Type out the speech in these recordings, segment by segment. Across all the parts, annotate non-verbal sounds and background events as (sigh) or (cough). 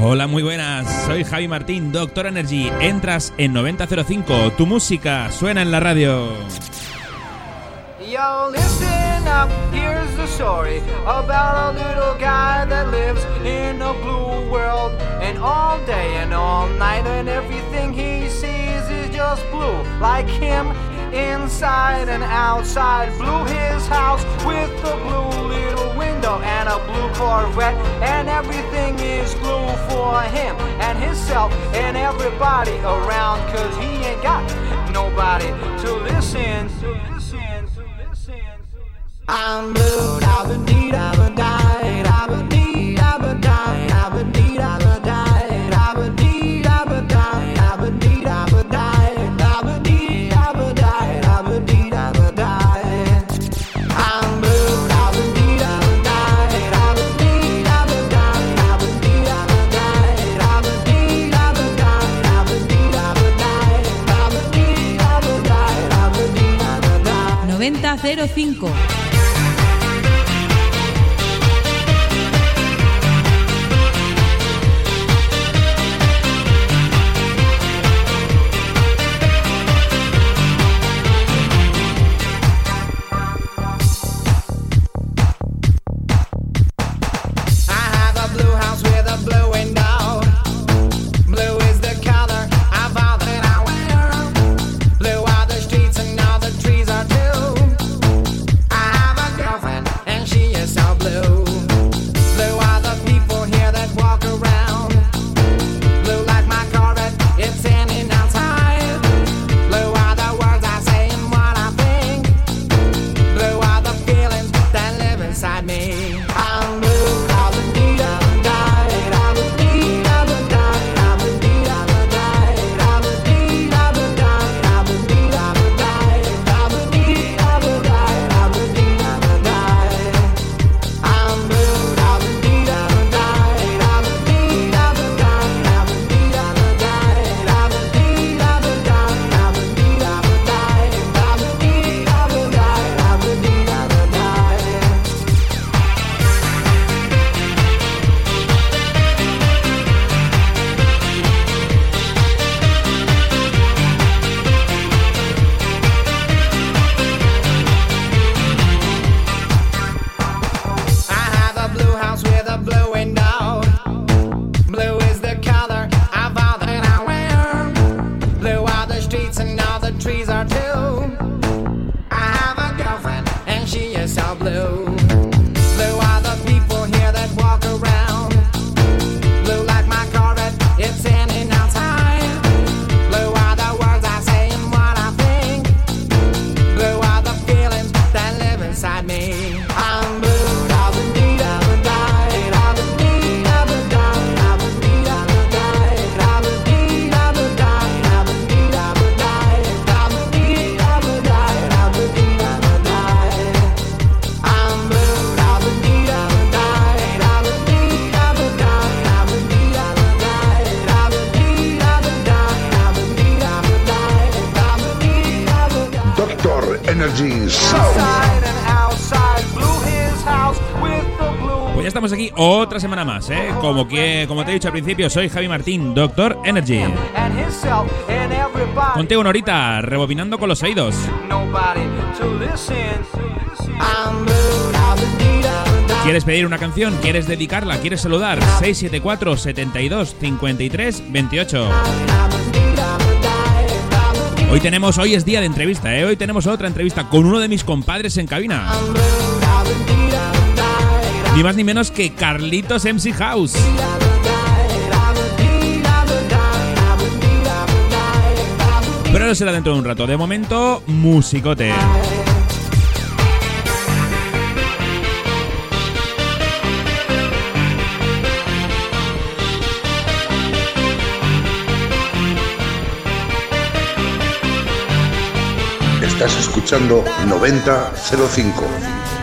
Hola, muy buenas. Soy Javi Martín, Doctor Energy. Entras en 9005. Tu música suena en la radio. Yo, listen up. Here's the story about a little guy that lives in a blue world. And all day and all night, and everything he sees is just blue, like him inside and outside. Blew his house with a blue little window and a blue Corvette. And everything is blue for him and himself and everybody around. Cause he ain't got nobody to listen. To. I'm blue, I've been deep. I've been died, I've been 9005. más, ¿eh? Como, que, como te he dicho al principio, soy Javi Martín, Doctor Energy. Conté una horita, rebobinando con los oídos. ¿Quieres pedir una canción? ¿Quieres dedicarla? ¿Quieres saludar? 674 72 53 28 Hoy tenemos, hoy es día de entrevista. ¿eh? Hoy tenemos otra entrevista con uno de mis compadres en cabina. Ni más ni menos que Carlitos MC House. Pero no será dentro de un rato. De momento, musicote. Estás escuchando 9005.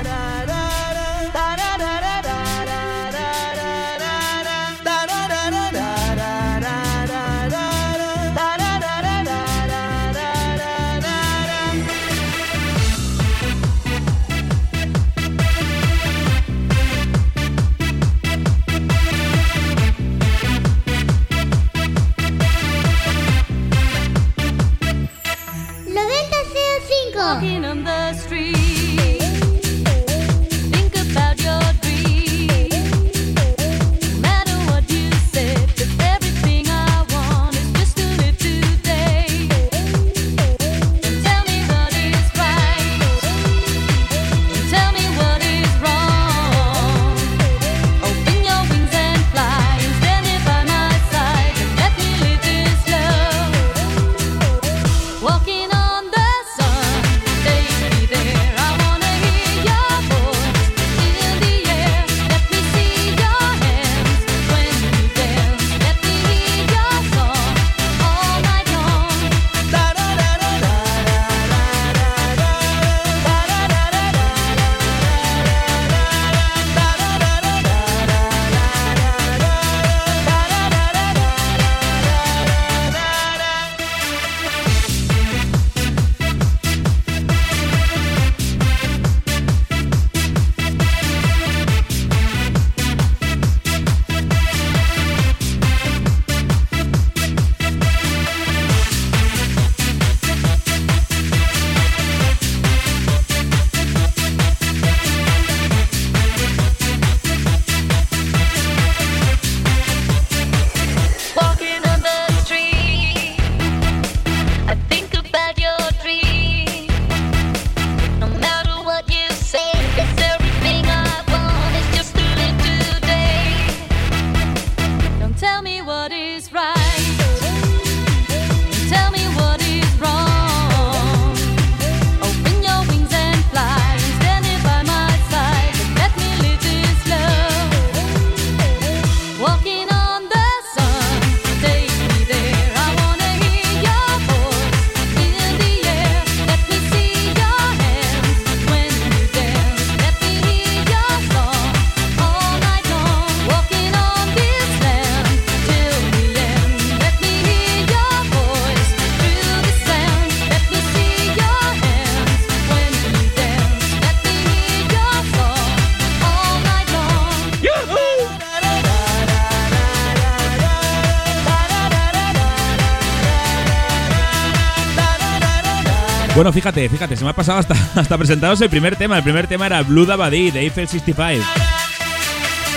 Bueno, fíjate, fíjate, se me ha pasado hasta, (laughs) hasta presentaros el primer tema. El primer tema era Blue Dabadi de Eiffel 65.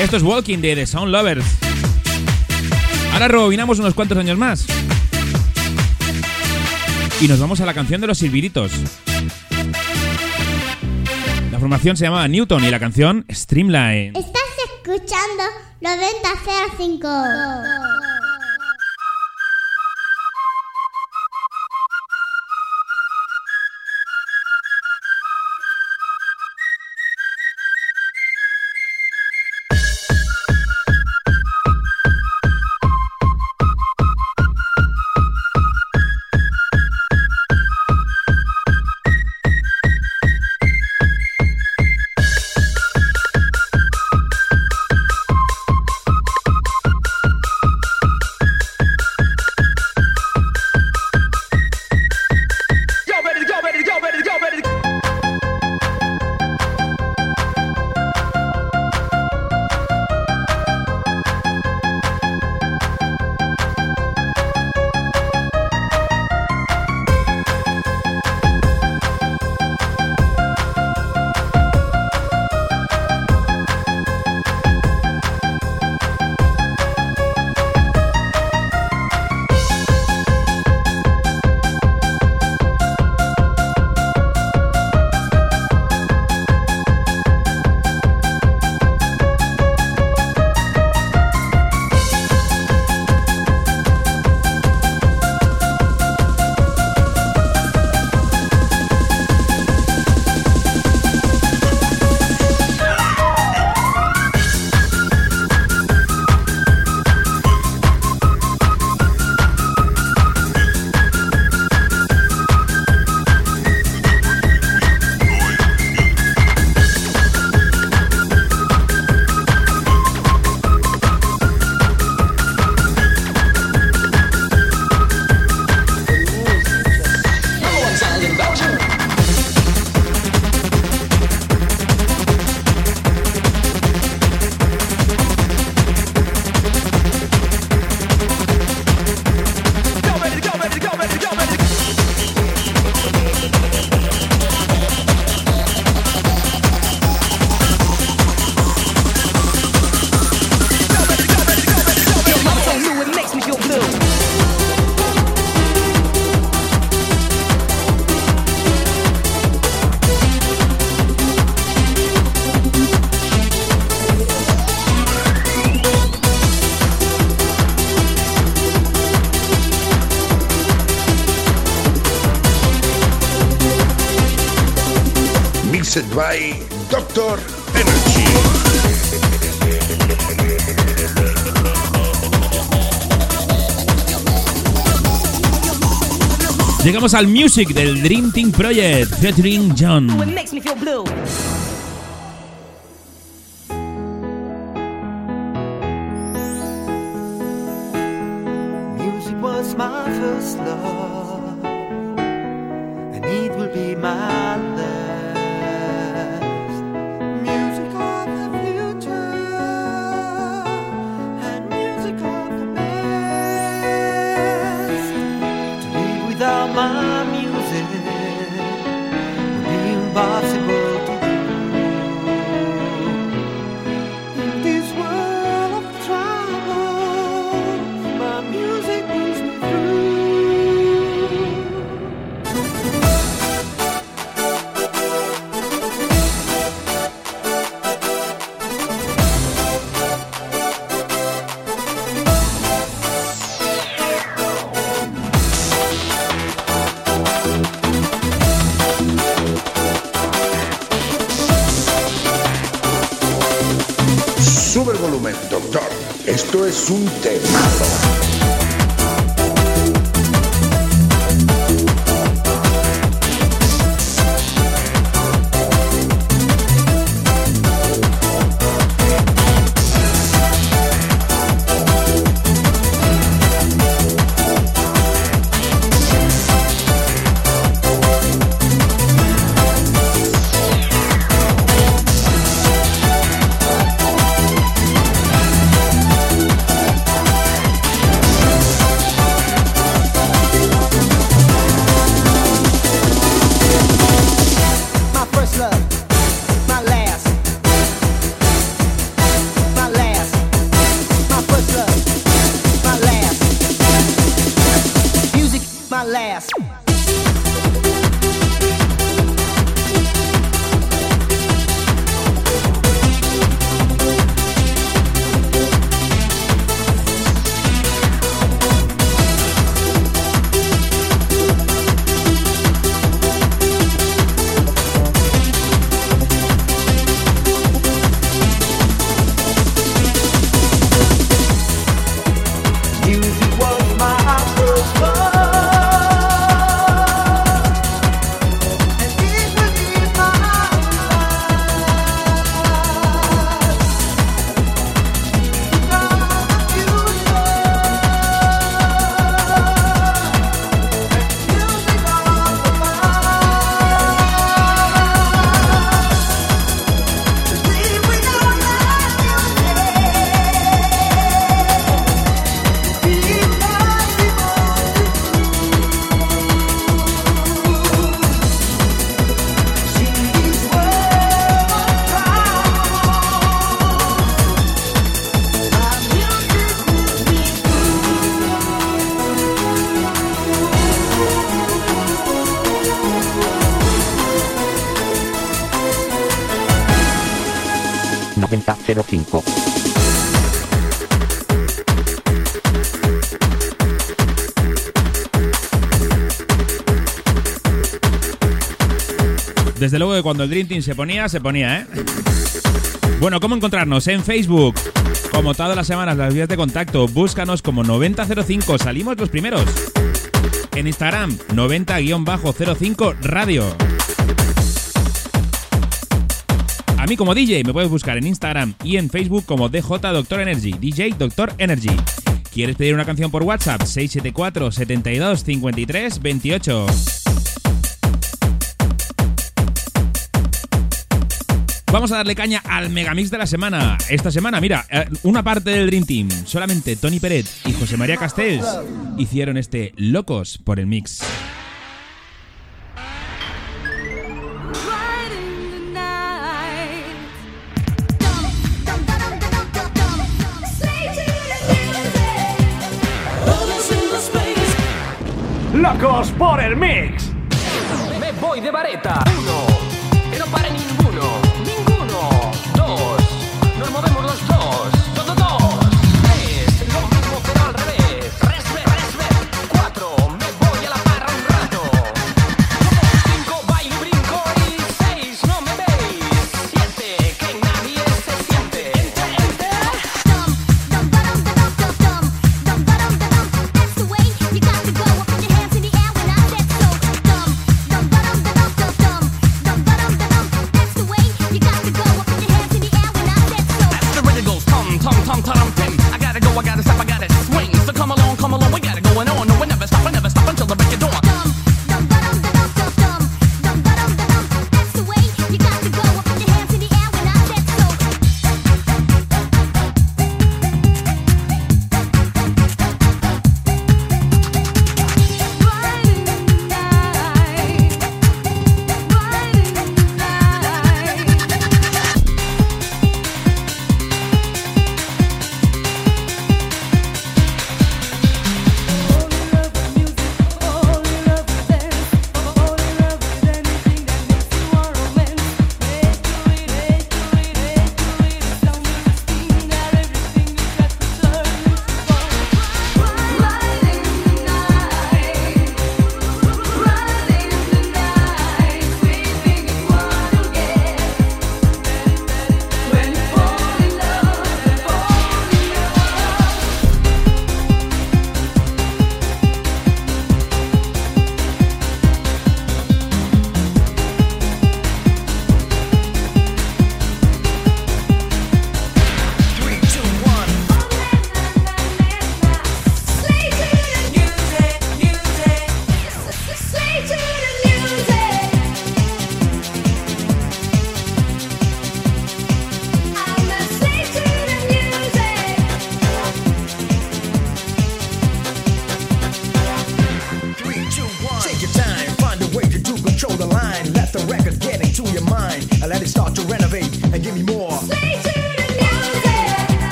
Esto es Walking de The Sound Lovers. Ahora rebobinamos unos cuantos años más. Y nos vamos a la canción de los silbiditos. La formación se llamaba Newton y la canción Streamline. Estás escuchando 9005. Llegamos al music del Dream Team Project, featuring John. Desde luego que cuando el Dream Team se ponía, se ponía, ¿eh? Bueno, ¿cómo encontrarnos? En Facebook. Como todas las semanas, las vías de contacto. Búscanos como 9005. Salimos los primeros. En Instagram, 90-05 Radio. A mí como DJ me puedes buscar en Instagram y en Facebook como DJ Doctor Energy. DJ Doctor Energy. ¿Quieres pedir una canción por WhatsApp? 674 72 53 28. Vamos a darle caña al megamix de la semana. Esta semana, mira, eh, una parte del Dream Team, solamente Tony Peret y José María Castells hicieron este Locos por el Mix. ¡Locos por el mix! Me voy de vareta. Uno.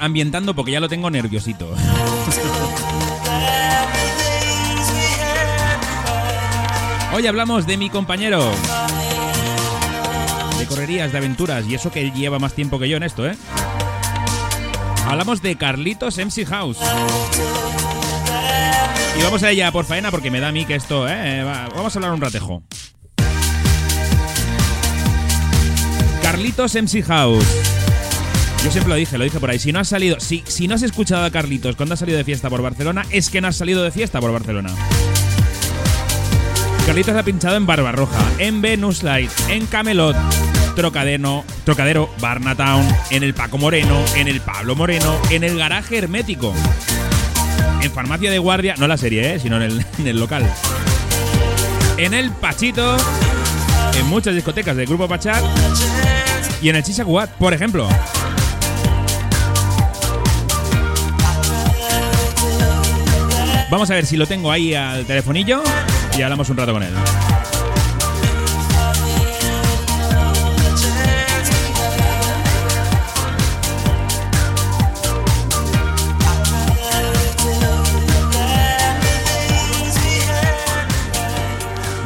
Ambientando porque ya lo tengo nerviosito. Hoy hablamos de mi compañero. De correrías, de aventuras, y eso que lleva más tiempo que yo en esto, ¿eh? Hablamos de Carlitos MC House. Y vamos a ella por faena porque me da a mí que esto, ¿eh? Va, vamos a hablar un ratejo. Carlitos MC House. Yo siempre lo dije, lo dije por ahí. Si no has salido, si, si no has escuchado a Carlitos cuando has salido de fiesta por Barcelona, es que no has salido de fiesta por Barcelona. Carlitos ha pinchado en Barbarroja, en Venus Light, en Camelot, Trocadero, Trocadero, Barnatown, en el Paco Moreno, en el Pablo Moreno, en el Garaje Hermético, en Farmacia de Guardia, no la serie, ¿eh? sino (laughs) en el, local, en el Pachito, en muchas discotecas del Grupo Pachar y en el Chichacuat, por ejemplo. Vamos a ver si lo tengo ahí al telefonillo y hablamos un rato con él.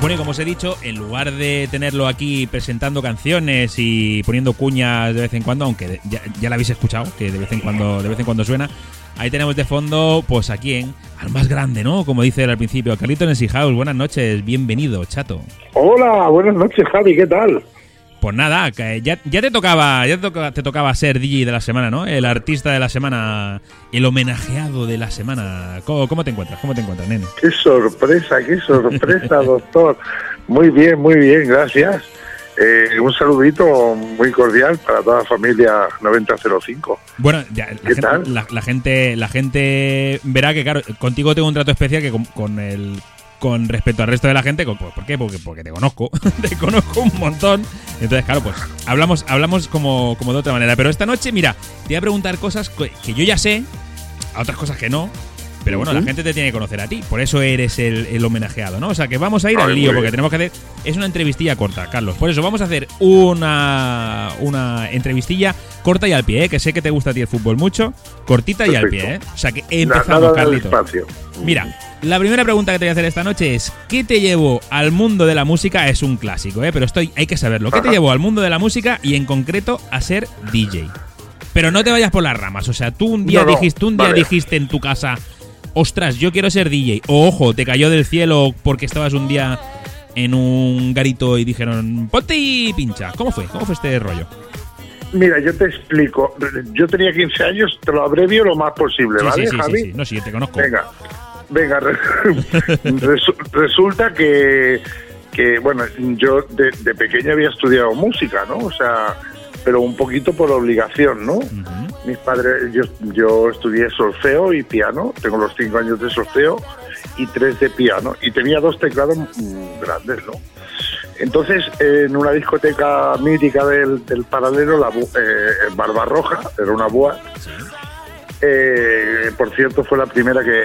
Bueno, y como os he dicho, en lugar de tenerlo aquí presentando canciones y poniendo cuñas de vez en cuando, aunque ya, ya la habéis escuchado, que de vez en cuando, de vez en cuando suena, ahí tenemos de fondo, pues a quién, al más grande, ¿no? Como dice él al principio, Carlito Nancy House, buenas noches, bienvenido, chato. Hola, buenas noches, Javi, ¿qué tal? Pues nada, ya, ya te tocaba, ya te tocaba, te tocaba ser DJ de la semana, ¿no? El artista de la semana, el homenajeado de la semana. ¿Cómo, cómo te encuentras? ¿Cómo te encuentras, nene? Qué sorpresa, qué sorpresa, (laughs) doctor. Muy bien, muy bien, gracias. Eh, un saludito muy cordial para toda la familia 9005. Bueno, ya, la, ¿Qué gente, tal? La, la gente, la gente verá que, claro, contigo tengo un trato especial que con, con el con respecto al resto de la gente, con- ¿por qué? Porque, porque te conozco, (laughs) te conozco un montón. Entonces, claro, pues hablamos, hablamos como, como de otra manera. Pero esta noche, mira, te voy a preguntar cosas que yo ya sé, a otras cosas que no. Pero bueno, la gente te tiene que conocer a ti, por eso eres el, el homenajeado, ¿no? O sea que vamos a ir al lío, porque tenemos que hacer. Es una entrevistilla corta, Carlos. Por eso vamos a hacer una, una entrevistilla corta y al pie, ¿eh? que sé que te gusta a ti el fútbol mucho. Cortita y al pie, ¿eh? O sea que empezamos, Carlitos. Mira, la primera pregunta que te voy a hacer esta noche es: ¿qué te llevó al mundo de la música? Es un clásico, ¿eh? Pero estoy, hay que saberlo. ¿Qué te llevó al mundo de la música y en concreto a ser DJ? Pero no te vayas por las ramas. O sea, tú un día No, no, dijiste, tú un día vale. dijiste en tu casa, ostras, yo quiero ser DJ. O ojo, te cayó del cielo porque estabas un día en un garito y dijeron, ponte y pincha. ¿Cómo fue? ¿Cómo fue este rollo? Mira, yo te explico. Yo tenía 15 años, te lo abrevio lo más posible, Sí, ¿vale, sí, sí, Javi? sí, sí. No, sí, te conozco. Venga, venga. re- (laughs) resu- resulta que, que, bueno, yo de, de pequeño había estudiado música, ¿no? O sea, pero un poquito por obligación, ¿no? Mis padres, yo, yo estudié solfeo y piano, tengo los cinco años de solfeo y tres de piano, y tenía dos teclados grandes, ¿no? Entonces, en una discoteca mítica del, del paralelo, la eh, Barbarroja, era una búa, eh, por cierto, fue la primera que,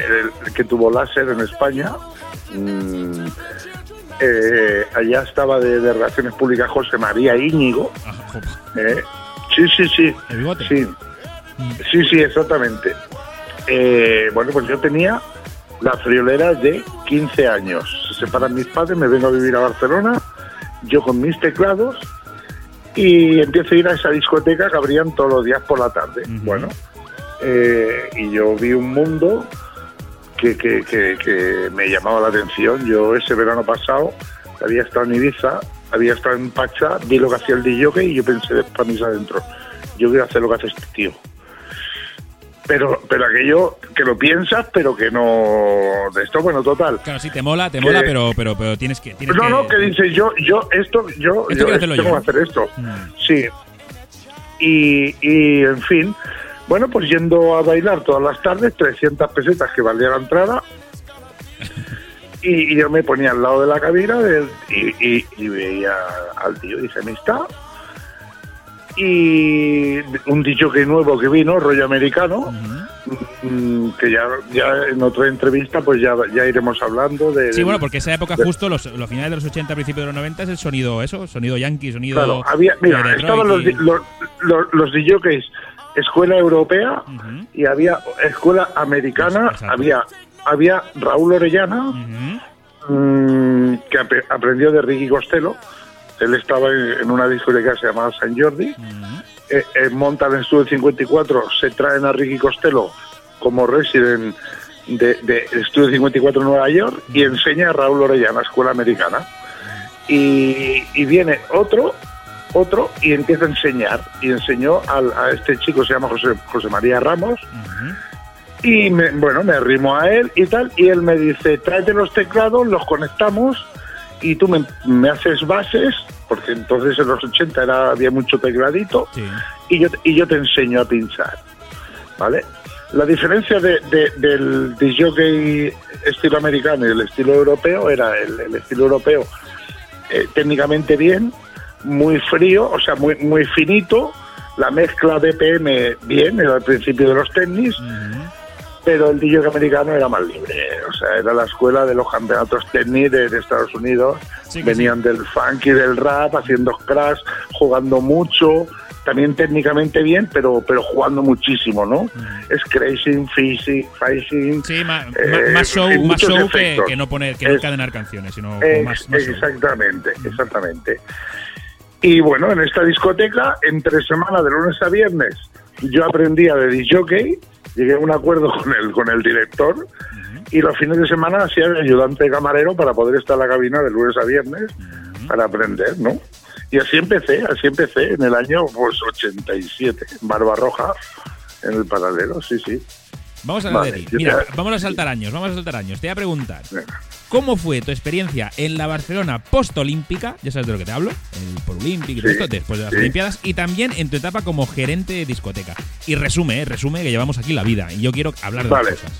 que tuvo láser en España. Mm, eh, allá estaba de, de Relaciones Públicas José María Íñigo. Eh, sí, sí, sí. ¿El bigote? Sí, sí, sí, exactamente. Eh, bueno, pues yo tenía la friolera de 15 años. Se separan mis padres, me vengo a vivir a Barcelona, yo con mis teclados y empiezo a ir a esa discoteca que abrían todos los días por la tarde. Bueno, eh, y yo vi un mundo que, que, que, que me llamaba la atención. Yo ese verano pasado había estado en Ibiza, había estado en Pacha, vi lo que hacía el DJ y yo pensé para mis adentro, yo quiero hacer lo que hace este tío. Pero, pero aquello que lo piensas, pero que no... De esto, bueno, total. Claro, sí, te mola, te mola, pero, pero, pero tienes que. Tienes No, no, que dices yo, yo, esto, yo, Esto yo tengo yo. que hacer esto. Mm. Sí. Y, y, en fin, bueno, pues yendo a bailar todas las tardes, 300 pesetas que valía la entrada. Y, y yo me ponía al lado de la cabina del- y, y- y veía al tío, dice amistad. Y un dicho que nuevo que vino, rollo americano, mm, que ya, ya en otra entrevista pues ya, ya iremos hablando de... Sí, bueno, porque esa época, de- justo los, los finales de los 80, principios de los 90 es el sonido, eso, sonido yankee, sonido. Claro, había, mira, estaban los, y- los, los, los DJs escuela europea y había escuela americana, Exacto. había había Raúl Orellana, mm, que ap- aprendió de Ricky Costello, él estaba en, en una discoteca que se llamaba San Jordi, eh, eh, montan en Estudio 54, se traen a Ricky Costello como resident de, de Estudio 54 en Nueva York y enseña a Raúl Orellana, escuela americana. Y, y viene otro, otro, y empieza a enseñar. Y enseñó al- a este chico, se llama José, José María Ramos. Y me- bueno, me arrimo a él y tal, y él me dice, tráete los teclados, los conectamos y tú me, me haces bases, porque entonces en los 80 era, había mucho tecladito, y, yo, y yo te enseño a pinchar. ¿Vale? La diferencia de, de- del DJ estilo americano y el estilo europeo era el, el estilo europeo eh, técnicamente bien, muy frío, o sea, muy, muy finito, la mezcla BPM bien, era al principio de los tenis, pero el DJ americano era más libre, o sea, era la escuela de los campeonatos tenis de, de Estados Unidos, Sí, venían del funk y del rap, haciendo crash, jugando mucho, también técnicamente bien, pero pero jugando muchísimo, ¿no? Es crazy, fishing, phasing, Sí, ma- eh, más show, más show que, que no poner, que no Es- encadenar canciones, sino con más, más show. exactamente, exactamente. Y bueno, en esta discoteca, entre semana, de lunes a viernes, yo aprendía de disjockey, llegué a un acuerdo con el, con el director, y los fines de semana hacía de ayudante camarero para poder estar en la cabina de lunes a viernes para aprender, ¿no? Y así empecé, así empecé en el año pues 87, en Barbarroja, en el paralelo, sí, sí. Vamos a Vale, yo mira, te- vamos a saltar años, vamos a saltar años. Te voy a preguntar, ¿cómo fue tu experiencia en la Barcelona postolímpica? Ya sabes de lo que te hablo, el todo Sí, esto, después de las sí. Olimpiadas, y también en tu etapa como gerente de discoteca. Y resume, eh, resume que llevamos aquí la vida, y yo quiero hablar de Vale. las cosas.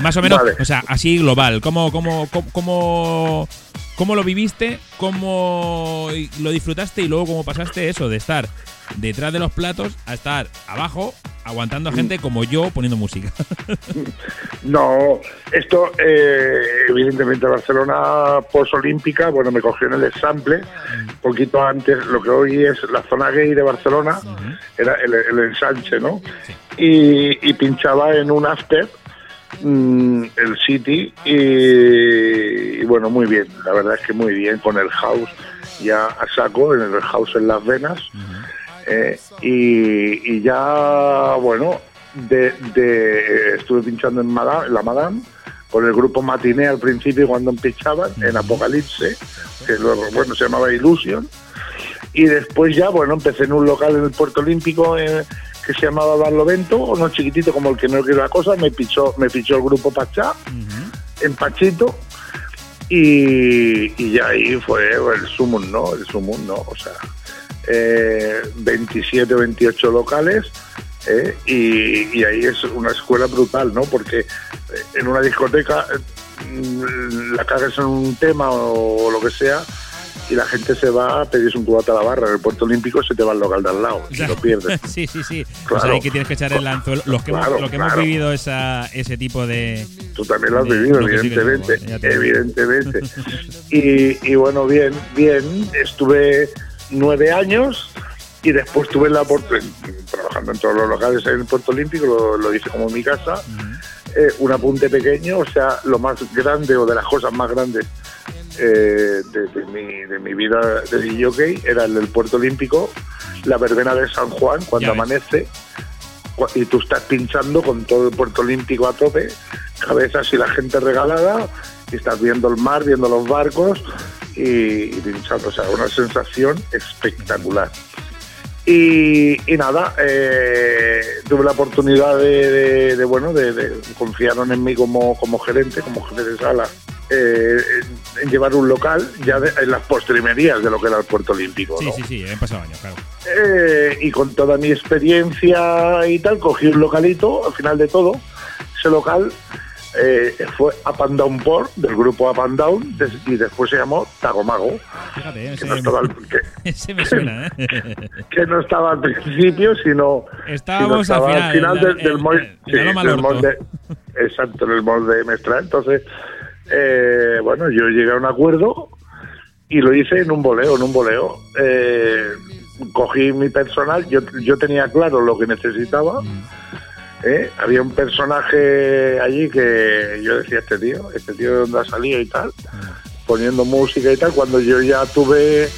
Más o menos, Vale. o sea, así global, ¿cómo, cómo, cómo, cómo, cómo lo viviste? ¿Cómo lo disfrutaste? Y luego cómo pasaste eso de estar detrás de los platos a estar abajo aguantando a Mm. gente como yo poniendo música. (laughs) No, esto, eh, evidentemente, Barcelona posolímpica, bueno, me cogió en el example, poquito antes, lo que hoy es la zona gay de Barcelona, era el, el ensanche, ¿no? Y, y pinchaba en un after, mm, el City, y, y bueno, muy bien, la verdad es que muy bien, con el house ya a saco, en el house en las venas. Eh, y, y ya, bueno, de, de- estuve pinchando en, Madame, la Madame con el grupo Matiné al principio cuando pinchaban, en Apocalipse, que luego, bueno, se llamaba Illusion. Y después ya, bueno, empecé en un local en el Puerto Olímpico eh, que se llamaba Barlovento, uno chiquitito como el que no quiere la cosa, me pichó, me pichó el grupo Pachá, en Pachito, y, y ya ahí fue el sumum, ¿no? El sumum, ¿no? O sea, eh, 27 o 28 locales, ¿eh? y, y ahí es una escuela brutal, ¿no? Porque eh, en una discoteca mm, la cagas en un tema o, lo que sea y la gente se va a pedirse un cubata a la barra. En el Puerto Olímpico se te va al local de al lado y lo pierdes. (laughs) sí, sí, sí. O Claro. sea, ahí que tienes que echar el anzuelo. Los que, hemos, Claro, los que hemos claro. vivido esa, ese tipo de. Tú también lo has de- vivido, lo que que evidentemente. somos, evidentemente. (laughs) Y, y bueno, bien, bien. Estuve nueve años y después tuve la oportunidad, trabajando en todos los locales en el Puerto Olímpico, lo, lo hice como en mi casa, eh, un apunte pequeño, o sea, lo más grande o de las cosas más grandes eh, de, de mi, de mi vida de DJ era el del Puerto Olímpico, la verbena de San Juan, cuando amanece, y tú estás pinchando con todo el Puerto Olímpico a tope, cabezas y la gente regalada, y estás viendo el mar, viendo los barcos y, pinchando, o sea, una sensación espectacular. Y, y nada, eh, tuve la oportunidad de, de- de, bueno, de, de- confiaron en mí como, como gerente, como jefe de sala, eh, en, en llevar un local ya de- en las postrimerías de lo que era el Puerto Olímpico. Sí, ¿no? sí, sí, han pasado años, claro. Eh, y con toda mi experiencia y tal, cogí un localito, al final de todo, ese local eh, fue Up and Down Port, del grupo Up and Down, des- y después se llamó Tagomago, Fíjate, ese, que no estaba al, que, (laughs) ese me suena, (laughs) ¿eh? que no estaba al principio, sino, Estábamos sino estaba al final, del, molde. exacto, en el molde de Mestra. Entonces, eh, bueno, yo llegué a un acuerdo y lo hice en un boleo, en un boleo. Eh, cogí mi personal, yo, yo tenía claro lo que necesitaba. ¿Eh? Había un personaje allí que yo decía, este tío, este tío de dónde ha salido y tal, poniendo música y tal. Cuando yo ya tuve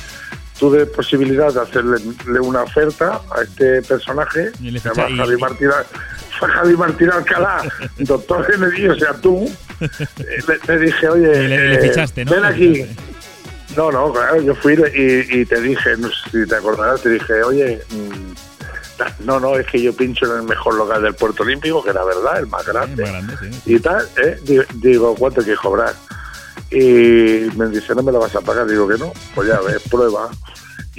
tuve posibilidad de hacerle le una oferta a este personaje, se llama Javi Martín, Javi Martín Alcalá, (laughs) doctor en el o sea, tú, eh, le, le dije, oye, le- le eh, fichaste, ¿no? ven aquí. No, no, claro, yo fui y, y te dije, no sé si te acordarás, te dije, oye, mm, no, no, es que yo pincho en el mejor local del Puerto Olímpico, que era verdad, el más grande Más grande, sí. y tal, ¿eh? Di- Digo, ¿cuánto quieres cobrar? Y me dice, no me lo vas a pagar. Digo que no, pues ya ves, prueba.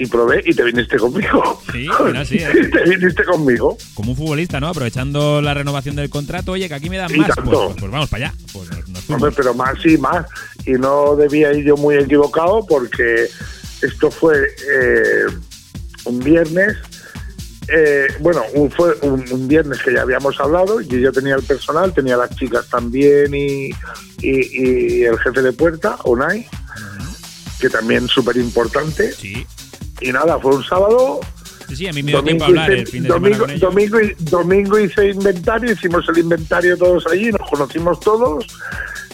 Y probé y te viniste conmigo. Sí, (laughs) mira, sí, ¿eh? Y te viniste conmigo. Como un futbolista, ¿no? Aprovechando la renovación del contrato, oye, que aquí me dan Y más. Pues, pues vamos para allá. Pues nos. Hombre, pero más y más. Y no debía ir yo muy equivocado porque esto fue eh, un viernes. Eh, bueno, un- fue un, un viernes que ya habíamos hablado y yo tenía el personal, tenía las chicas también y, y- y el jefe de puerta, Unai, que también súper importante. Sí. Y nada, fue un sábado. Sí, sí, a mí me dio tiempo a hablar el fin de domingo, semana con domingo, y- domingo hice inventario, hicimos el inventario todos allí, nos conocimos todos.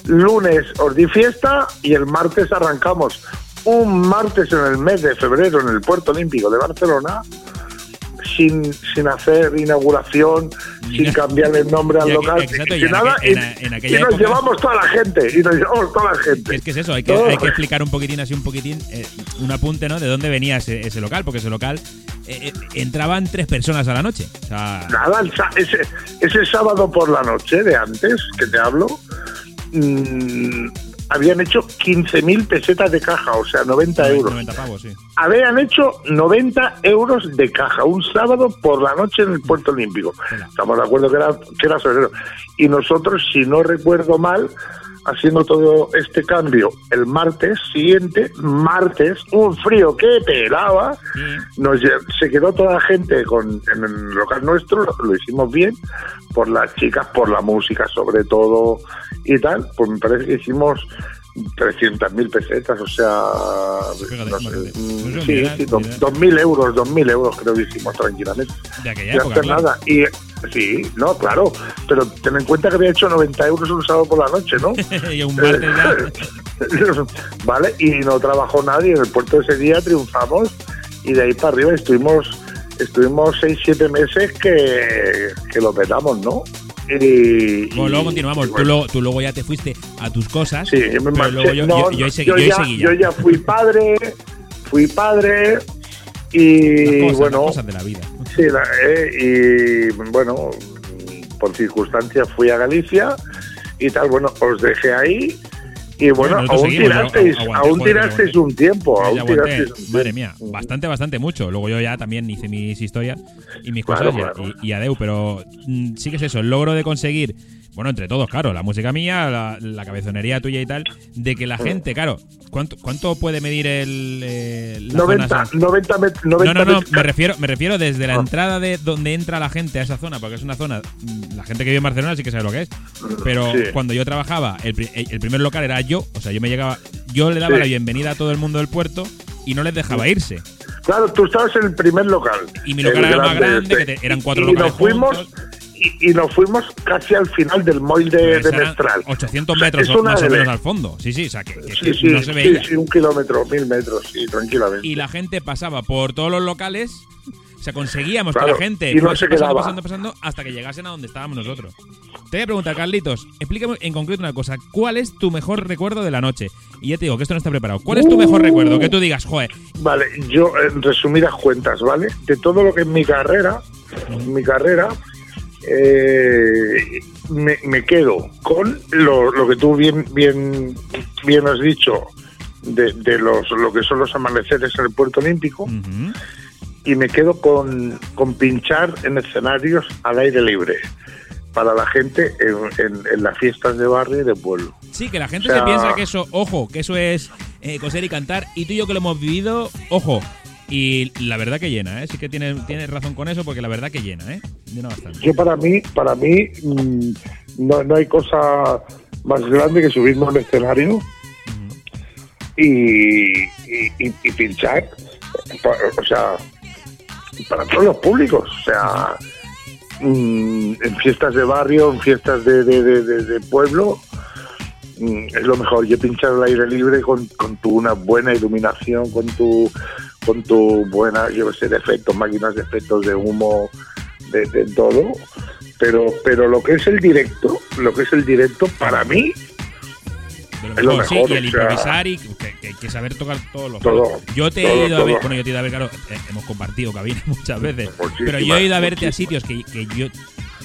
Lunes os di fiesta y el martes arrancamos. Un martes en el mes de febrero en el Puerto Olímpico de Barcelona, sin, sin hacer inauguración, sin cambiar el nombre al local, exacto, y sin nada. en en y, aquella y nos llevamos toda la gente, y nos llevamos toda la gente. Es que es eso, hay que, hay que explicar un poquitín, así un poquitín, eh, un apunte, ¿no? De dónde venía ese, ese local, porque ese local eh, eh, entraban tres personas a la noche. O sea, Nada, ese, ese sábado por la noche de antes, que te hablo, mm, habían hecho 15.000 pesetas de caja, o sea, 90 euros. 90 pavos, sí. Habían hecho 90 euros de caja un sábado por la noche en el Puerto Olímpico. Estamos de acuerdo que era, que era febrero. Y nosotros, si no recuerdo mal, haciendo todo este cambio el martes siguiente, martes, un frío que pelaba, nos se quedó toda la gente con, en el local nuestro, lo, lo hicimos bien, por las chicas, por la música sobre todo y tal, pues me parece que hicimos 300.000 pesetas, o sea, no sé, mm, un sí, sí, un dos- dineral. 2.000 euros, 2.000 euros creo que hicimos tranquilamente. De aquella época. claro. nada. Y sí, no, claro, pero ten en cuenta que había hecho 90 euros un sábado por la noche, ¿no? (laughs) y un martes (laughs) vale, y no trabajó nadie. En el puerto ese día triunfamos y de ahí para arriba estuvimos estuvimos 6, 7 meses que, que lo petamos, ¿no? Y, Bueno, y- luego continuamos. Tú, luego, tú luego ya te fuiste a tus cosas. Sí, yo me pero luego yo, No, ya, seguía. yo ya fui padre, fui padre Y cosas, bueno, cosas de la vida. sí, la- eh, y bueno, por circunstancias fui a Galicia y tal, bueno, os dejé ahí. Y bueno, aún tirasteis, aún un tiempo, Ya aún aguanté. tirasteis un Madre mía, bastante, bastante mucho. Luego yo ya también hice mis historias y mis Claro, cosas claro. y, y adeu, pero mm, sí que es eso, el logro de conseguir, bueno, entre todos, claro, la música mía, la, la cabezonería tuya y tal, de que la gente, claro, ¿cuánto, cuánto puede medir el... eh, la zona 90, esa? 90, met- No, 90 no, no, me refiero, me refiero desde la Ah. entrada de donde entra la gente a esa zona, porque es una zona, mm, la gente que vive en Barcelona sí que sabe lo que es, pero Sí. cuando yo trabajaba, el, pri- el primer local era yo, o sea, yo me llegaba, yo le daba Sí. la bienvenida a todo el mundo del puerto y no les dejaba irse. Claro, tú estabas en el primer local. Y mi local el era más grande, este. que te- eran cuatro y locales nos fuimos juntos. Y, y nos fuimos casi al final del mall de, de Mestral. 800 O sea, metros o más o menos al fondo. Sí, sí, o sea, que, que- Sí, sí, no se sí, veía. sí, un kilómetro, mil metros, sí, tranquilamente. Y la gente pasaba por todos los locales. O sea, conseguíamos que la gente y no fuese se pasando, quedaba. pasando, pasando, hasta que llegasen a donde estábamos nosotros. Te voy a preguntar, Carlitos, explícame en concreto una cosa. ¿Cuál es tu mejor recuerdo de la noche? Y ya te digo que esto no está preparado. ¿Cuál es tu mejor Uh. recuerdo? Que tú digas, joder, Vale, yo en resumidas cuentas, ¿vale? De todo lo que es mi carrera, mi carrera, eh, me, me quedo con lo, lo que tú bien, bien, bien has dicho de, de los lo que son los amaneceres en el Puerto Olímpico y me quedo con, con pinchar en escenarios al aire libre para la gente en, en- en las fiestas de barrio y de pueblo. sí, que la gente O sea- se piensa que eso, ojo, que eso es eh, coser y cantar. Y tú y yo que lo hemos vivido, ojo. Y la verdad que llena, ¿eh? Sí que tienes, tienes razón con eso, porque la verdad que llena, ¿eh? Llena bastante. Yo para mí, para mí mm, no, no hay cosa más grande que subirme a un escenario y, y, y- pinchar, o sea, para todos los públicos, o sea, mm, en fiestas de barrio, en fiestas de, de- de- de- de pueblo, mm, es lo mejor. Yo pinchar al aire libre con, con tu una buena iluminación, con tu con tu buena, yo sé, de efectos, máquinas de efectos de humo, de, de todo. Pero, pero lo que es el directo, lo que es el directo, para mí, Es lo mejor, sí, y el improvisar y que, que- que saber tocar todos los Todo. Yo te he todo, ido a ver, bueno, yo te he ido a ver, claro, eh, hemos compartido cabina (laughs) muchas veces, Muchísimas, pero yo he ido a verte a sitios que, que yo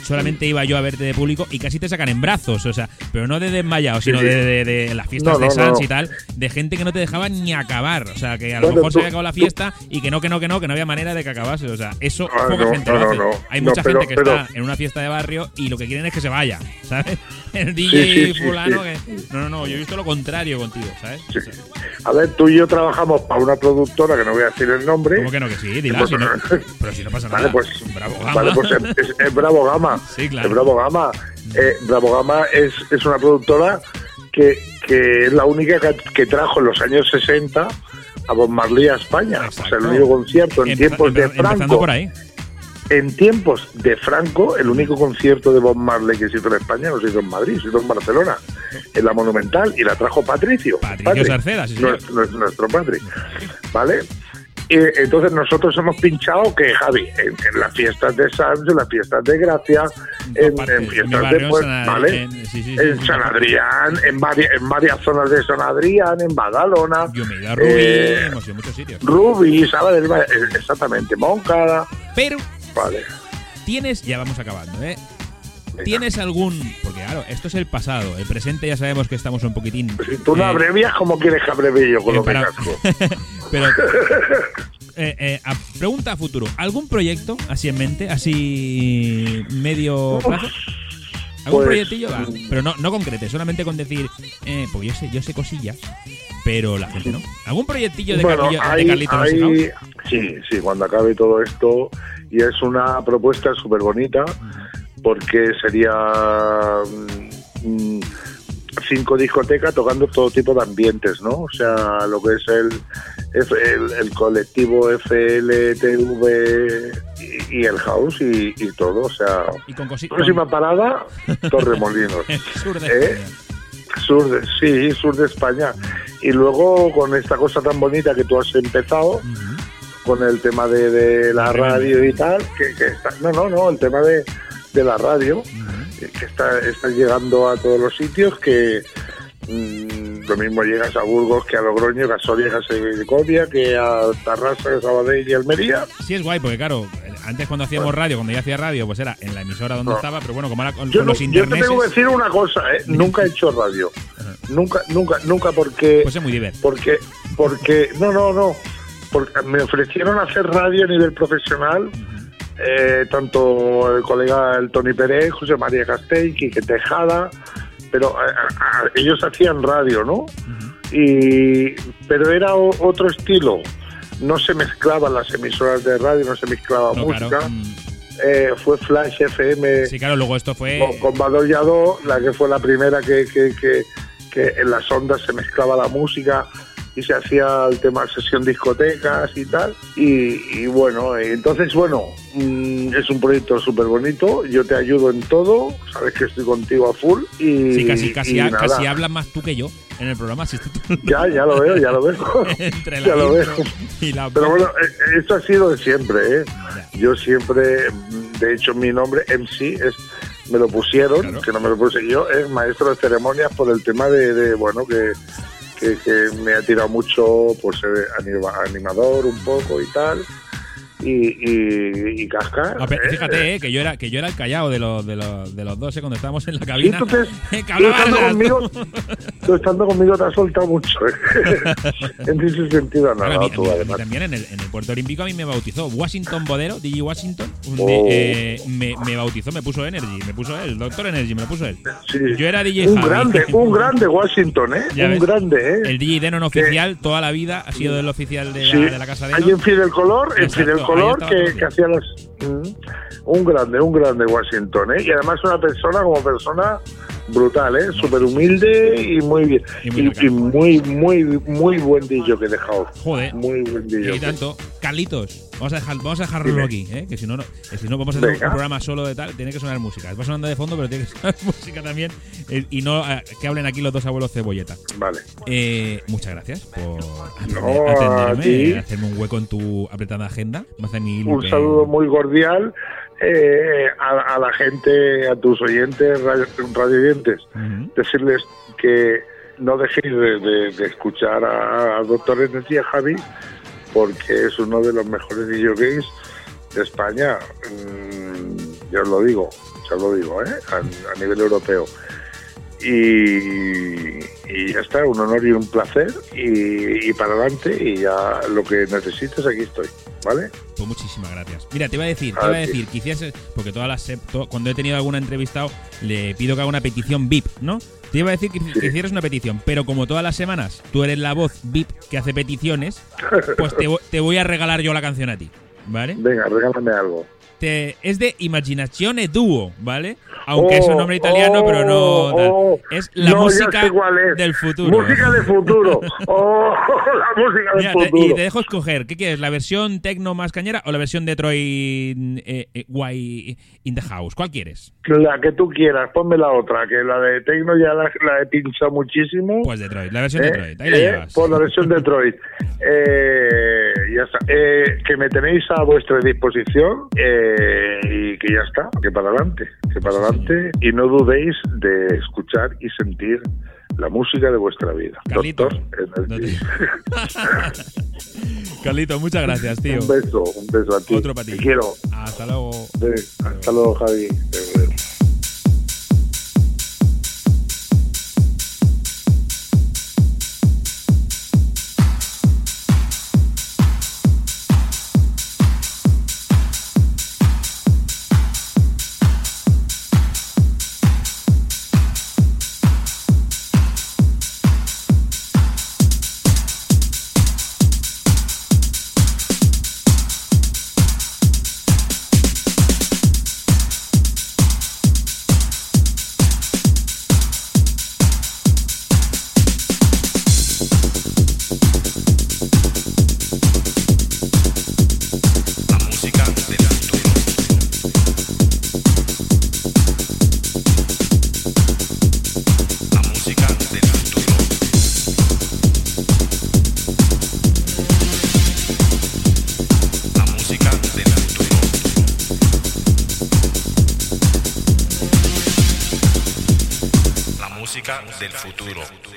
solamente iba yo a verte de público y casi te sacan en brazos, o sea, pero no de desmayado, sino sí. de, de- de las fiestas No, de no, Sans no. y tal, de gente que no te dejaba ni acabar, o sea, que a lo mejor se había acabado la tú- fiesta y que no, que no, que no, que no había manera de que acabase, o sea, eso Ah, poca gente no, lo hace. no. Hay mucha pero- gente que pero- está en una fiesta de barrio y lo que quieren es que se vaya, (laughs) ¿sabes? El DJ sí, fulano que... No, no, no, yo he visto lo contrario contigo, ¿sabes? Sí. A ver, tú y yo trabajamos para una productora que no voy a decir el nombre. ¿Cómo que no? Que sí, dila, Pues, si (laughs) pero si no pasa nada. Vale, pues, Bravo Gama. vale, pues es, es- es Bravo Gama. Sí, claro. Es Bravo Gama. Eh, Bravo Gama es, es una productora que, que es la única que, que trajo en los años 60 a Bob Marley a España. O sea, el único concierto en Empe- tiempos de Franco. por ahí. En tiempos de Franco, el único concierto de Bob Marley que se hizo en España no se hizo en Madrid, se hizo en Barcelona, en la Monumental, y la trajo Patricio. Patricio Patri, Sarceda, sí, nuestro, nuestro, nuestro Patri. ¿Vale? Entonces nosotros hemos pinchado que, Javi, en, en las fiestas de Sanz, en las fiestas de Gracia, en, fiestas barrio, de Ad- ¿vale? en- sí, sí, sí, en sí, San. Adrián, en varias, en varias zonas de San Adrián, en Badalona. Rubí, eh, hemos ido a muchos sitios. Rubí, ¿sabes? Exactamente, Moncada. Pero Vale. tienes, ya vamos acabando, ¿eh? ¿Tienes algún.? Porque claro, esto es el pasado. El presente ya sabemos que estamos un poquitín. Si tú no eh, abrevias, ¿cómo quieres que abrevie yo con eh, lo que para- casco? (laughs) Pero. eh, eh, a- pregunta a futuro. ¿Algún proyecto así en mente? ¿Así medio plazo? ¿Algún Pues, proyectillo? Va, pero no, no concrete, solamente con decir, eh, pues yo sé, yo sé cosillas, pero la gente no. ¿Algún proyectillo de, Bueno, Carlillo- de hay- Music sí, sí, cuando acabe todo esto, y es una propuesta súper bonita, porque sería mm, mm, cinco discotecas tocando todo tipo de ambientes, ¿no? O sea, lo que es el, el, el colectivo FLTV y, y el house y, y todo, o sea... Y con cosi- Próxima parada, (laughs) Torremolinos. (laughs) Sur de ¿Eh? España. Sur de, sí, sur de España. Y luego con esta cosa tan bonita que tú has empezado, con el tema de, de la radio y tal, que, que está, no, no, no, el tema de, de la radio, que está, está llegando a todos los sitios, que mm, lo mismo llegas a Burgos que a Logroño, que a Soria, que a Segovia, que a Tarrasa, Sabadell y Almería. Sí es guay, porque claro, antes cuando hacíamos radio, cuando yo hacía radio, pues era en la emisora donde No. estaba, pero bueno, como ahora con, Yo, con no- los yo te interneses, tengo que decir una cosa, ¿eh? nunca he hecho radio. Nunca, nunca, nunca porque... pues es muy divertido. Porque, porque, no, no, no, porque me ofrecieron hacer radio a nivel profesional, eh, tanto el colega el Tony Pérez, José María Castell, Quique Tejada, pero a- a- ellos hacían radio, ¿no? Y, pero era o- otro estilo, no se mezclaban las emisoras de radio, no se mezclaba No, música. Eh, fue Flash FM Sí, claro, luego esto fue. con, Bador Lladó, la que fue la primera que, que, que, que en las ondas se mezclaba la música y se hacía el tema sesión discotecas y tal. Y, y bueno, entonces, bueno, mm, es un proyecto súper bonito. Yo te ayudo en todo, sabes que estoy contigo a full. Y, Sí, casi, casi, y casi hablas más tú que yo en el programa. Si Ya, ya lo veo, ya lo veo. (laughs) entre la ya lo veo. y la Pero bueno, eh, esto ha sido de siempre, ¿eh? Yo siempre, de hecho, mi nombre MC es, me lo pusieron, que no me lo puse yo, es maestro de ceremonias por el tema de, de, bueno, que, que, me ha tirado mucho por ser anima- animador un poco y tal. Y, y, y cascar. ¿eh? fíjate, eh, que yo era que yo era el callado de los, de los, de los dos eh, cuando estábamos en la cabina. entonces, Eh, (laughs) que tú estando conmigo, tú estando conmigo te has soltado mucho. ¿eh? (laughs) en ese sentido, no, Bueno, a no, mí- tú a mí- a mí además. también en el, en el Puerto Olímpico a mí me bautizó Washington Bodero, DJ Washington, Oh. eh, me, me bautizó, me puso Energy, me puso él, Doctor Energy, me lo puso él. Sí. Yo era DJ Un Javi. grande, un grande Washington, ¿eh? Ya un ves. grande, ¿eh? El DJ Denon oficial toda la vida ha sido el oficial de la, Sí. de la casa de Allí en Fidel Color, en Fidel ahí Color, que, hacía las. Mm, un grande, un grande Washington, ¿eh? Y además una persona como persona brutal, ¿eh? Súper humilde y muy bien. Y muy y muy, muy, muy buen que he dejado. Joder. Muy buen dillo. Y tanto, Carlitos, vamos a dejar, vamos a dejarlo Dime. aquí, ¿eh? que si no, no, si no vamos a hacer un programa solo de tal, tiene que sonar música. Va sonando de fondo, pero tiene que (laughs) sonar música también. eh, y no eh, que hablen aquí los dos abuelos cebolleta. Vale. Eh, muchas gracias por atender- atenderme, hacerme un hueco en tu apretada agenda. Hace Un saludo muy cordial eh, a, a la gente, a tus oyentes, radio, radioyentes. Decirles que no dejéis de, de- de escuchar a, a Doctor Energía Javi, porque es uno de los mejores DJs de España. Mm, ya os lo digo, ya os lo digo, ¿eh? a, a nivel europeo. Y, y ya está, un honor y un placer. Y, y para adelante, y ya lo que necesites, aquí estoy. ¿Vale? Pues muchísimas gracias. Mira, te iba a decir, te iba a decir, que hiciese- porque todas las to- cuando he tenido alguna entrevistado le pido que haga una petición VIP, ¿no? Te iba a decir que, que hicieras una petición, pero como todas las semanas tú eres la voz VIP que hace peticiones, pues te, te voy a regalar yo la canción a ti, ¿vale? Venga, regálame algo. Te- es de Imaginazione Duo, ¿vale? Aunque es un Oh, nombre italiano, pero no oh, es la no, música es. del futuro. Música de futuro. (laughs) Oh, (laughs) la música del Mira, te- futuro. y te dejo escoger, ¿qué quieres? ¿La versión tecno más cañera o la versión Detroit eh, eh, guay in the house? ¿Cuál quieres? La que tú quieras, ponme la otra, que la de Tecno ya la, la he pinchado muchísimo. Pues Detroit, la versión Eh, Detroit, ahí la eh, llevas. Por la versión Detroit. (laughs) Eh, ya está. Eh, que me tenéis a vuestra disposición eh, y que ya está, que para adelante, que para adelante. Y no dudéis de escuchar y sentir la música de vuestra vida. Carlito. Doctor. (laughs) Carlito, muchas gracias, tío. Un beso, un beso a ti. Otro para ti. Te quiero. Hasta luego. Hasta luego, Javi. del futuro.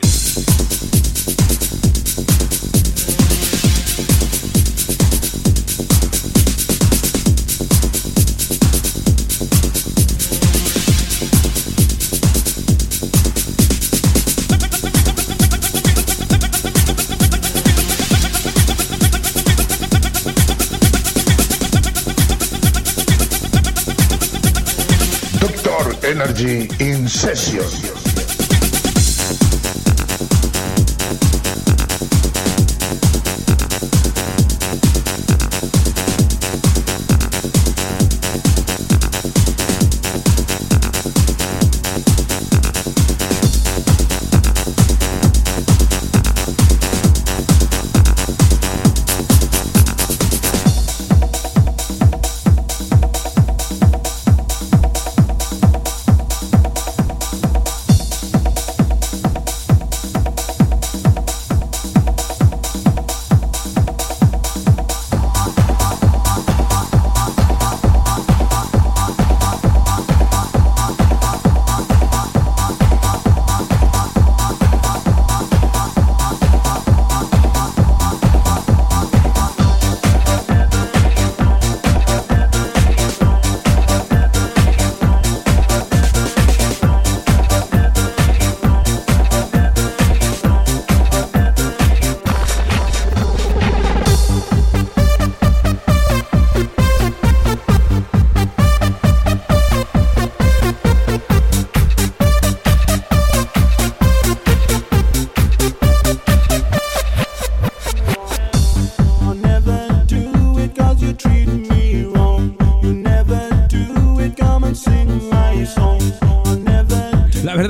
Energy in Session.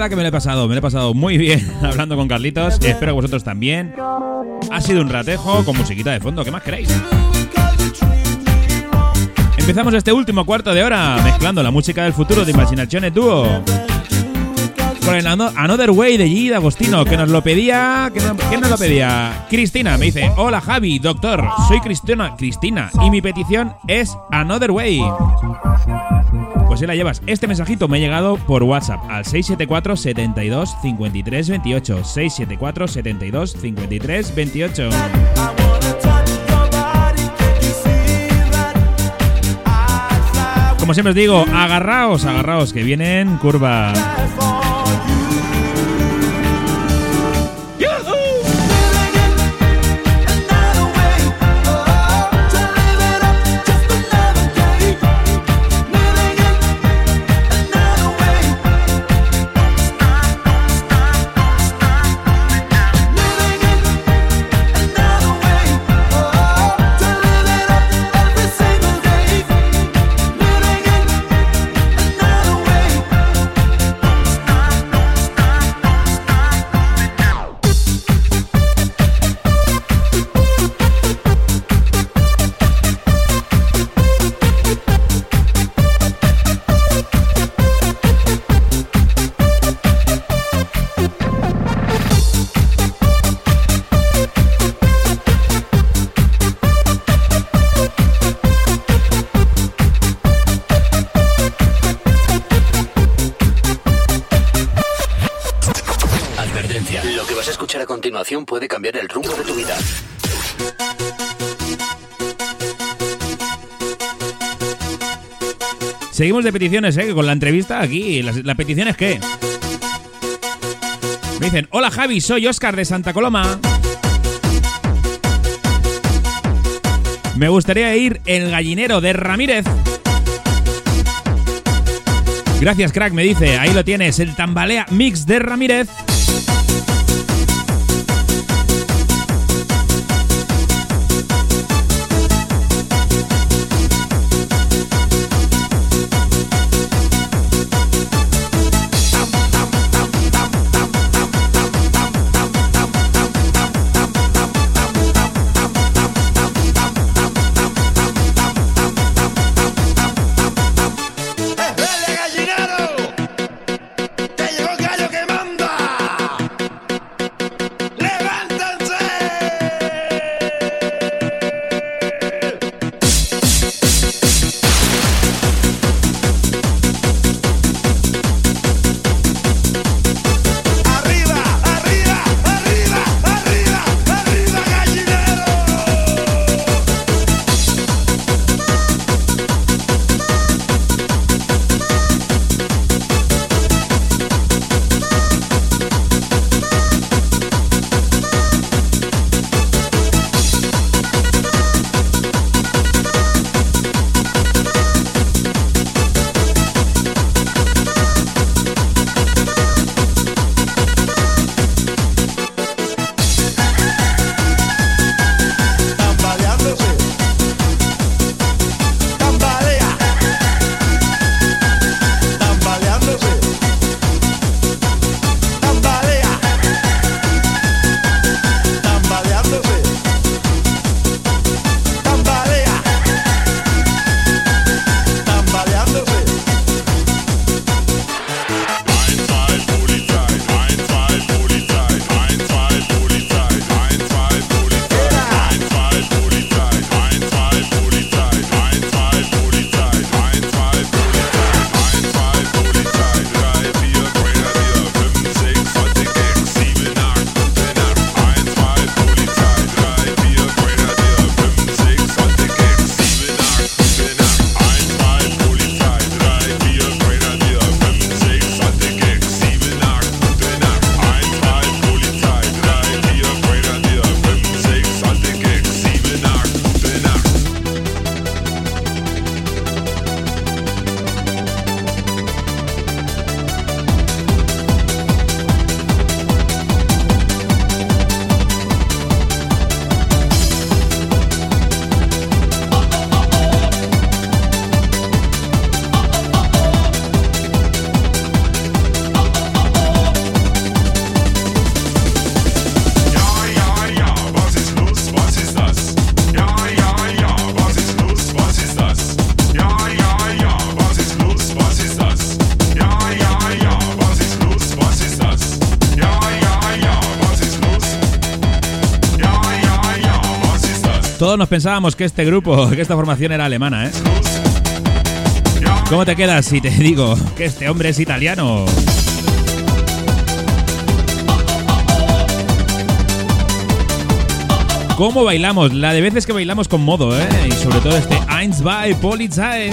Que me lo he pasado, me lo he pasado muy bien (laughs) hablando con Carlitos. espero que vosotros también. Ha sido un ratejo con musiquita de fondo, ¿qué más queréis? Empezamos este último cuarto de hora mezclando la música del futuro de Imaginazione Duo con el Ano- Another Way de G. Agostino, que nos lo pedía. que ¿Quién nos lo pedía? Cristina me dice: Hola Javi, doctor, soy Cristina, Cristina, y mi petición es Another Way. Pues si la llevas. Este mensajito me ha llegado por WhatsApp al 674 72 53 28. 674 72 53 28. Como siempre os digo, agarraos, agarraos, que vienen curvas. Puede cambiar el rumbo de tu vida. Seguimos de peticiones, ¿eh? Con la entrevista aquí. La, la petición es que. Me dicen: Hola Javi, soy Oscar de Santa Coloma. Me gustaría ir el gallinero de Ramírez. Gracias, crack, me dice. Ahí lo tienes, el tambalea mix de Ramírez. Todos nos pensábamos que este grupo, (laughs) que esta formación era alemana, ¿eh? ¿Cómo te quedas si te digo que este hombre es italiano? ¿Cómo bailamos? La de veces que bailamos con modo, ¿eh? Y sobre todo este Eins, zwei, Polizei.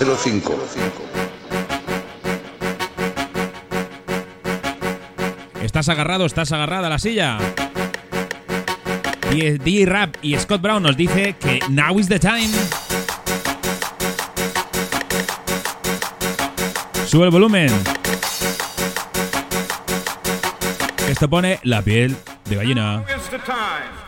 9005. ¿Estás agarrado? ¿Estás agarrada a la silla? Y D-Rap y Scott Brown nos dice que now is the time. Sube el volumen. Esto pone la piel de gallina. It's the time.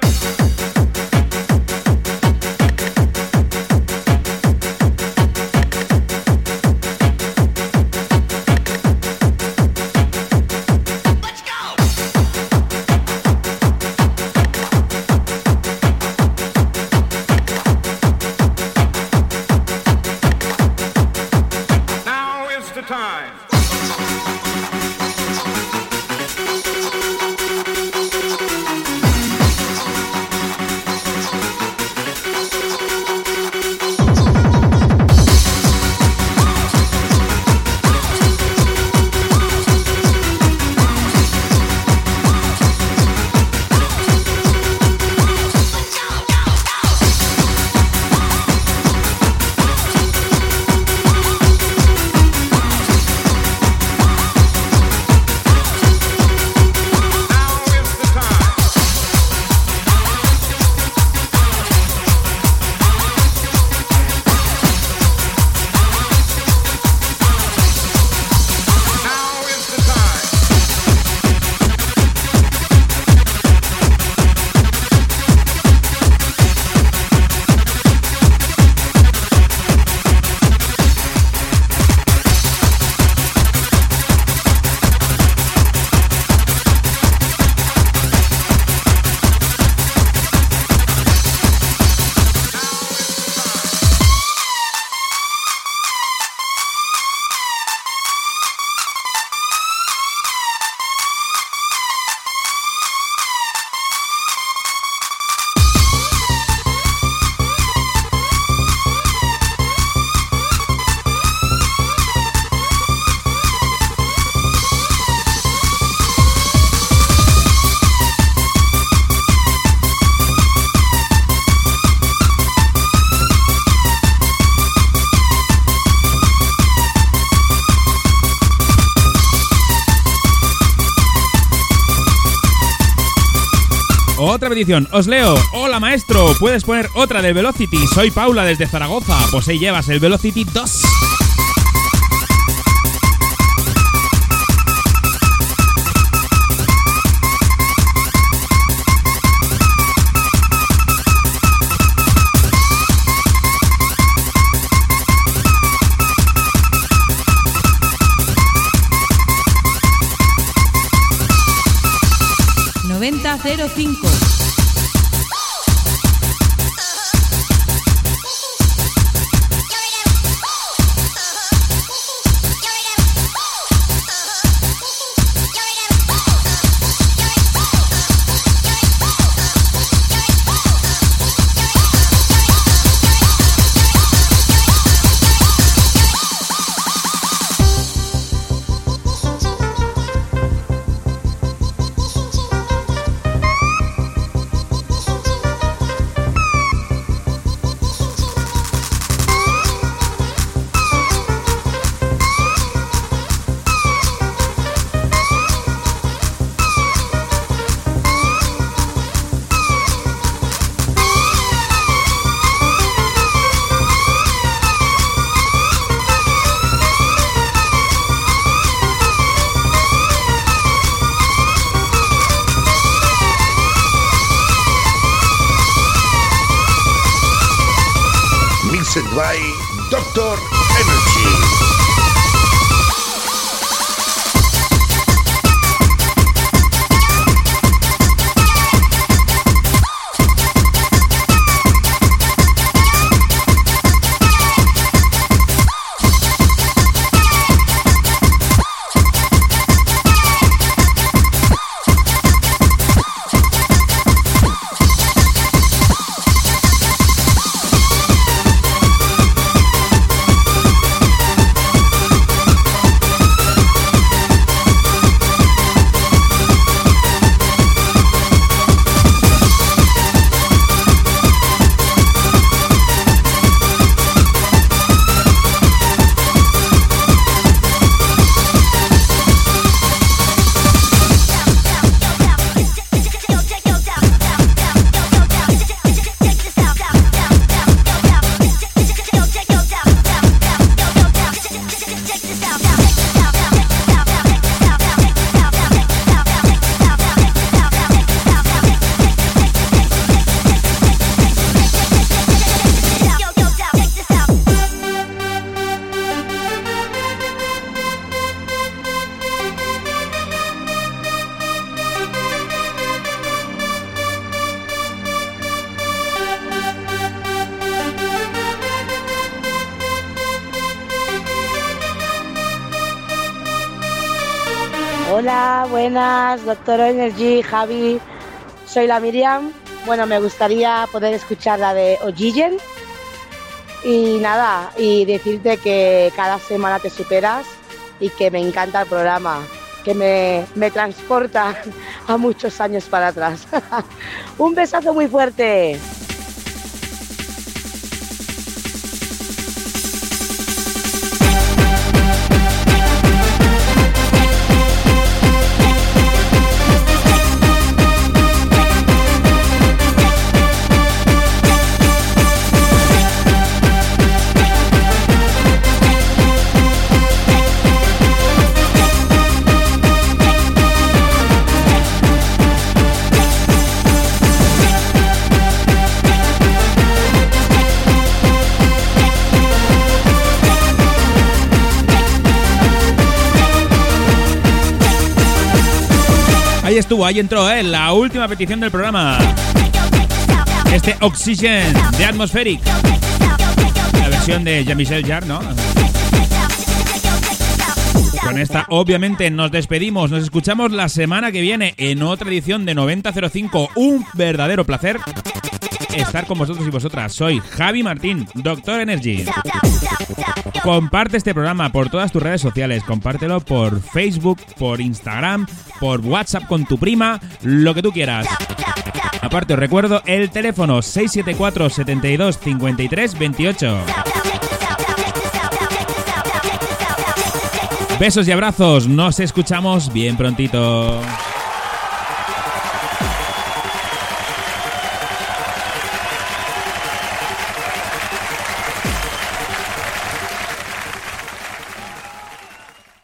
Otra petición, os leo. Hola maestro, ¿puedes poner otra del Velocity? Soy Paula desde Zaragoza. Pues ahí llevas el Velocity 2. Doctor doctor Energy, Javi. Soy la Miriam. Bueno, me gustaría poder escuchar la de Ojigen. Y nada, y decirte que cada semana te superas y que me encanta el programa, que me, me transporta (laughs) a muchos años para atrás. (laughs) Un besazo muy fuerte. Estuvo, ahí entró, ¿eh? La última petición del programa. Este Oxygen de Atmospheric. La versión de Jean-Michel Jarre, ¿no? Con esta, obviamente, nos despedimos. Nos escuchamos la semana que viene en otra edición de 9005. Un verdadero placer estar con vosotros y vosotras. Soy Javi Martín, Doctor Energy. Comparte este programa por todas tus redes sociales. Compártelo por Facebook, por Instagram, por WhatsApp con tu prima, lo que tú quieras. Aparte, os recuerdo el teléfono 674 72 53 28. Besos y abrazos, nos escuchamos bien prontito.